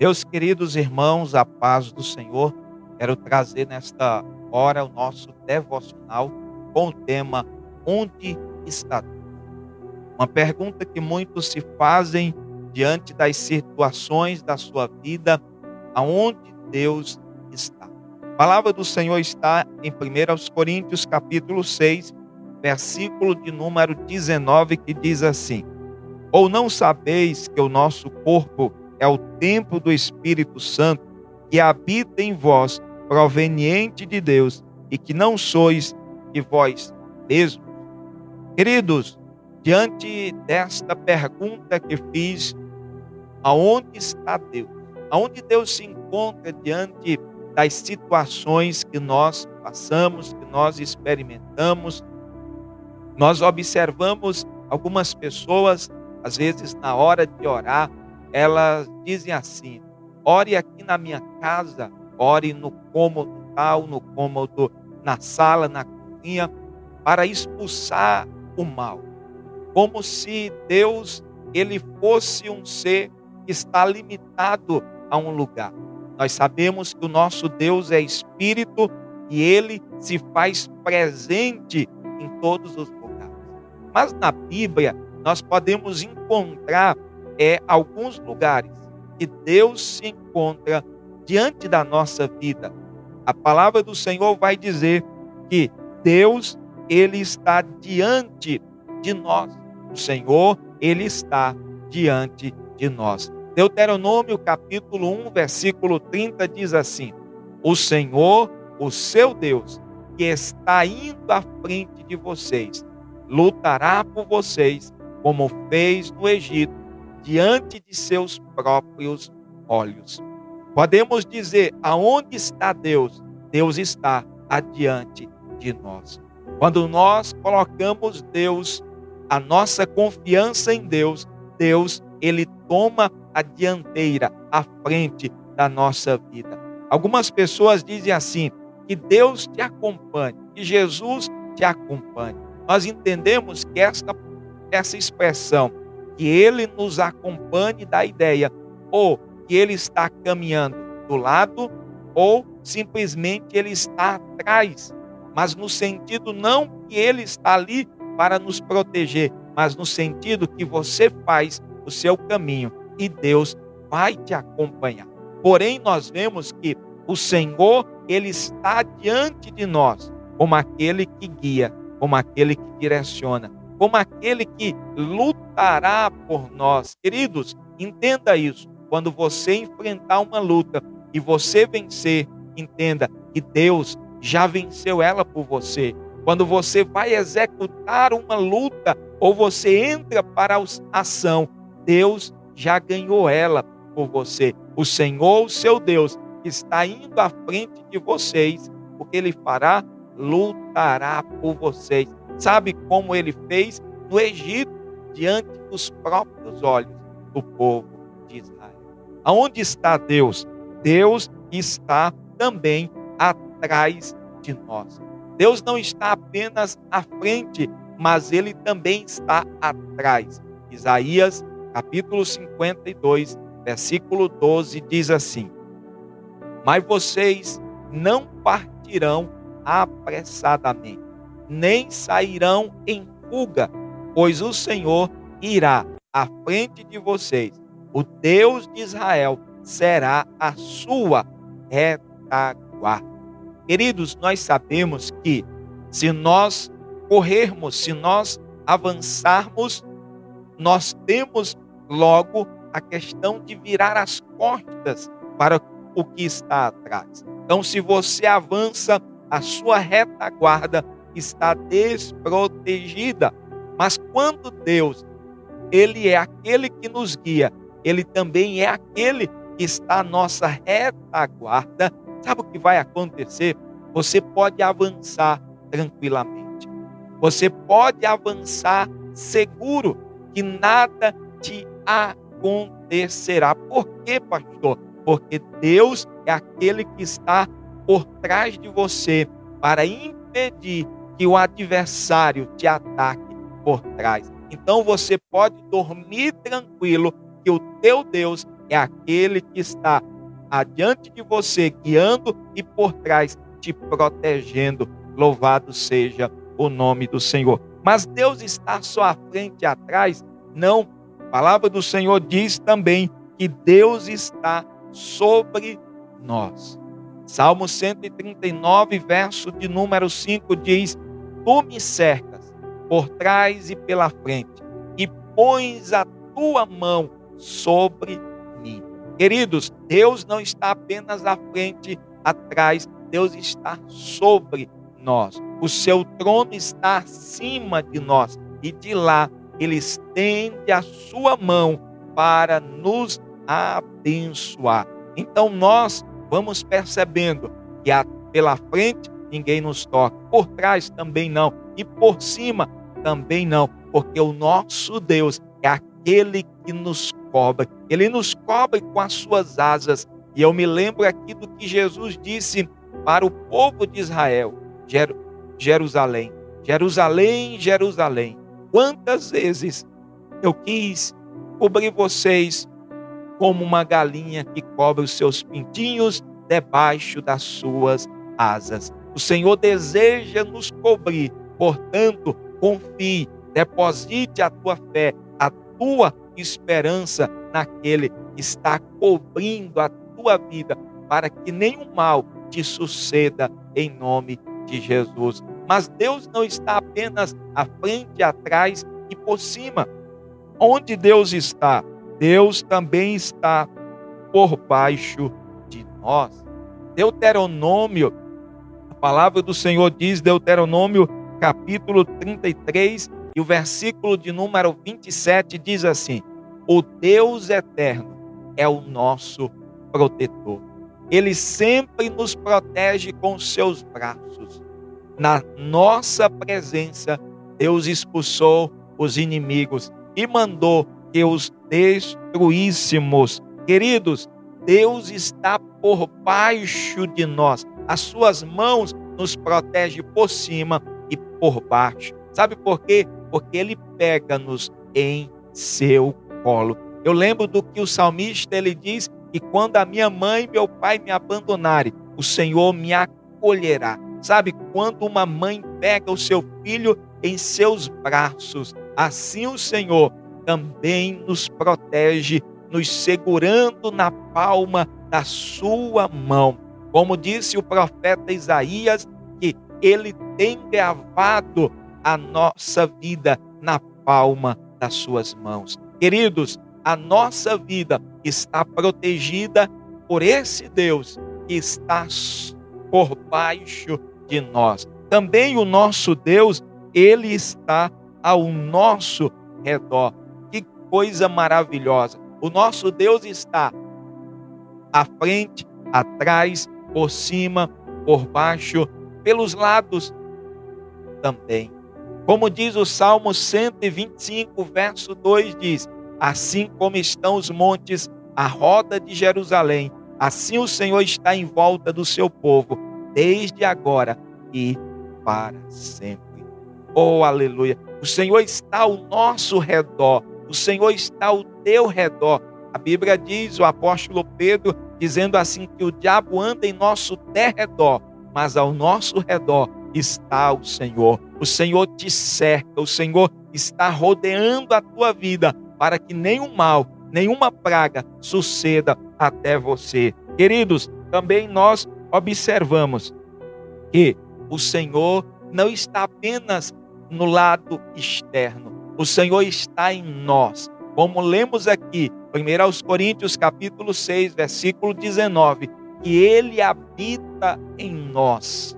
Meus queridos irmãos, a paz do Senhor, quero trazer nesta hora o nosso devocional com o tema Onde está Deus? Uma pergunta que muitos se fazem diante das situações da sua vida, aonde Deus está. A palavra do Senhor está em 1 Coríntios capítulo 6, versículo de número 19, que diz assim: Ou não sabeis que o nosso corpo é o templo do Espírito Santo que habita em vós, proveniente de Deus, e que não sois de vós mesmos? Queridos, diante desta pergunta que fiz, aonde está Deus? Aonde Deus se encontra diante das situações que nós passamos, que nós experimentamos? Nós observamos algumas pessoas, às vezes na hora de orar, elas dizem assim: ore aqui na minha casa, ore no cômodo tal, no cômodo, na sala, na cozinha, para expulsar o mal. Como se Deus ele fosse um ser que está limitado a um lugar. Nós sabemos que o nosso Deus é espírito e ele se faz presente em todos os lugares. Mas na Bíblia nós podemos encontrar é alguns lugares que Deus se encontra diante da nossa vida. A palavra do Senhor vai dizer que Deus ele está diante de nós. O Senhor ele está diante de nós. Deuteronômio capítulo 1, versículo 30 diz assim: O Senhor, o seu Deus, que está indo à frente de vocês, lutará por vocês, como fez no Egito diante de seus próprios olhos. Podemos dizer: aonde está Deus? Deus está adiante de nós. Quando nós colocamos Deus, a nossa confiança em Deus, Deus, ele toma a dianteira, a frente da nossa vida. Algumas pessoas dizem assim: que Deus te acompanhe, que Jesus te acompanhe. Nós entendemos que essa, essa expressão que ele nos acompanhe da ideia, ou que ele está caminhando do lado, ou simplesmente ele está atrás, mas no sentido não que ele está ali para nos proteger, mas no sentido que você faz o seu caminho e Deus vai te acompanhar. Porém, nós vemos que o Senhor, ele está diante de nós, como aquele que guia, como aquele que direciona, como aquele que lutará por nós. Queridos, entenda isso. Quando você enfrentar uma luta e você vencer, entenda que Deus já venceu ela por você. Quando você vai executar uma luta ou você entra para a ação, Deus já ganhou ela por você. O Senhor, o seu Deus, está indo à frente de vocês, porque ele fará, lutará por vocês. Sabe como ele fez no Egito, diante dos próprios olhos do povo de Israel. Aonde está Deus? Deus está também atrás de nós. Deus não está apenas à frente, mas ele também está atrás. Isaías, capítulo 52, versículo 12 diz assim: Mas vocês não partirão apressadamente, nem sairão em fuga, pois o Senhor irá à frente de vocês. O Deus de Israel será a sua retaguarda. Queridos, nós sabemos que se nós corrermos, se nós avançarmos, nós temos logo a questão de virar as costas para o que está atrás. Então, se você avança, a sua retaguarda está desprotegida. Mas quando Deus, ele é aquele que nos guia, ele também é aquele que está à nossa retaguarda. Sabe o que vai acontecer? Você pode avançar tranquilamente. Você pode avançar seguro que nada te acontecerá. Por quê, pastor? Porque Deus é aquele que está por trás de você para impedir que o adversário te ataque por trás. Então você pode dormir tranquilo que o teu Deus é aquele que está adiante de você, guiando e por trás te protegendo. Louvado seja o nome do Senhor. Mas Deus está só à frente e atrás? Não. A palavra do Senhor diz também que Deus está sobre nós. Salmo 139, verso de número 5 diz: Tu me cercas por trás e pela frente, e pões a tua mão sobre mim. Queridos, Deus não está apenas à frente, atrás, Deus está sobre nós. O seu trono está acima de nós e de lá ele estende a sua mão para nos abençoar. Então nós vamos percebendo que pela frente ninguém nos toca, por trás também não, e por cima também não, porque o nosso Deus é aquele que nos cobre, ele nos cobre com as suas asas. E eu me lembro aqui do que Jesus disse para o povo de Israel, Jerusalém. Jerusalém, Jerusalém, quantas vezes eu quis cobrir vocês como uma galinha que cobre os seus pintinhos debaixo das suas asas. O Senhor deseja nos cobrir, portanto, confie, deposite a tua fé, a tua esperança naquele que está cobrindo a tua vida, para que nenhum mal te suceda em nome de Jesus. Mas Deus não está apenas à frente, atrás e por cima. Onde Deus está? Deus também está por baixo de nós. Deuteronômio, palavra do Senhor diz, Deuteronômio capítulo 33 e o versículo de número 27 diz assim: O Deus eterno é o nosso protetor. Ele sempre nos protege com seus braços. Na nossa presença, Deus expulsou os inimigos e mandou que os destruíssemos. Queridos, Deus está por baixo de nós. As suas mãos nos protegem por cima e por baixo. Sabe por quê? Porque ele pega-nos em seu colo. Eu lembro do que o salmista ele diz que quando a minha mãe e meu pai me abandonarem, o Senhor me acolherá. Sabe quando uma mãe pega o seu filho em seus braços, assim o Senhor também nos protege, nos segurando na palma da sua mão. Como disse o profeta Isaías, que ele tem gravado a nossa vida na palma das suas mãos. Queridos, a nossa vida está protegida por esse Deus que está por baixo de nós. Também o nosso Deus, ele está ao nosso redor coisa maravilhosa. O nosso Deus está à frente, atrás, por cima, por baixo, pelos lados também. Como diz o Salmo 125, verso 2 diz: Assim como estão os montes à roda de Jerusalém, assim o Senhor está em volta do seu povo, desde agora e para sempre. Oh, aleluia! O Senhor está ao nosso redor o Senhor está ao teu redor. A Bíblia diz, o apóstolo Pedro, dizendo assim, que o diabo anda em nosso derredor, mas ao nosso redor está o Senhor. O Senhor te cerca, o Senhor está rodeando a tua vida para que nenhum mal, nenhuma praga suceda até você. Queridos, também nós observamos que o Senhor não está apenas no lado externo, o Senhor está em nós. Como lemos aqui, 1 Coríntios capítulo 6, versículo 19, que ele habita em nós.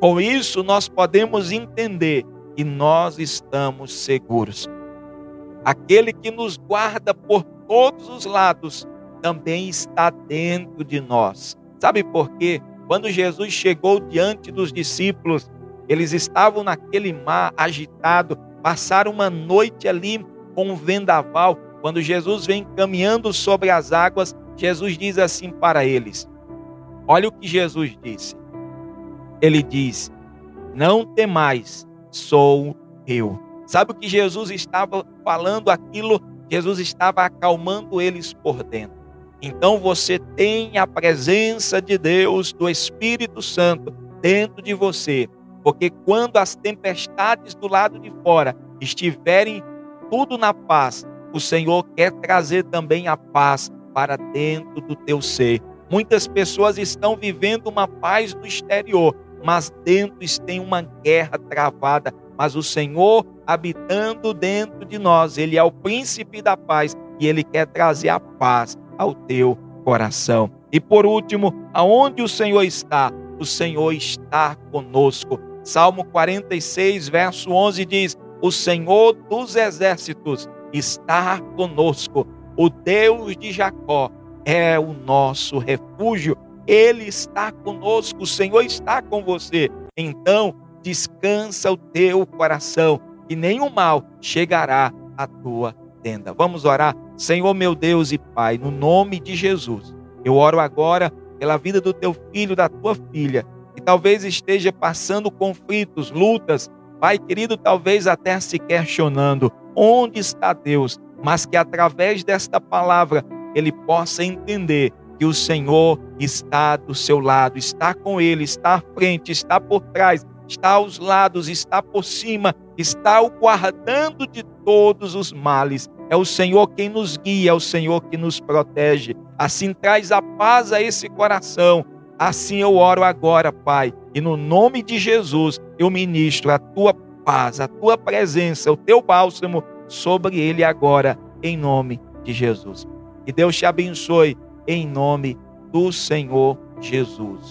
Com isso nós podemos entender que nós estamos seguros. Aquele que nos guarda por todos os lados também está dentro de nós. Sabe por quê? Quando Jesus chegou diante dos discípulos, eles estavam naquele mar agitado, passaram uma noite ali com um vendaval. Quando Jesus vem caminhando sobre as águas, Jesus diz assim para eles: Olha o que Jesus disse. Ele diz: Não temais, sou eu. Sabe o que Jesus estava falando? Aquilo Jesus estava acalmando eles por dentro. Então você tem a presença de Deus, do Espírito Santo, dentro de você. Porque quando as tempestades do lado de fora estiverem tudo na paz, o Senhor quer trazer também a paz para dentro do teu ser. Muitas pessoas estão vivendo uma paz no exterior, mas dentro tem uma guerra travada. Mas o Senhor habitando dentro de nós, Ele é o príncipe da paz e Ele quer trazer a paz ao teu coração. E por último, aonde o Senhor está? O Senhor está conosco. Salmo 46, verso 11 diz: O Senhor dos exércitos está conosco. O Deus de Jacó é o nosso refúgio. Ele está conosco, o Senhor está com você. Então, descansa o teu coração e nenhum mal chegará à tua tenda. Vamos orar. Senhor meu Deus e Pai, no nome de Jesus. Eu oro agora pela vida do teu filho, da tua filha, que talvez esteja passando conflitos, lutas, Pai querido, talvez até se questionando onde está Deus, mas que através desta palavra ele possa entender que o Senhor está do seu lado, está com ele, está à frente, está por trás, está aos lados, está por cima, está o guardando de todos os males. É o Senhor quem nos guia, é o Senhor que nos protege. Assim traz a paz a esse coração. Assim eu oro agora, Pai, e no nome de Jesus eu ministro a tua paz, a tua presença, o teu bálsamo sobre ele agora, em nome de Jesus. Que Deus te abençoe em nome do Senhor Jesus.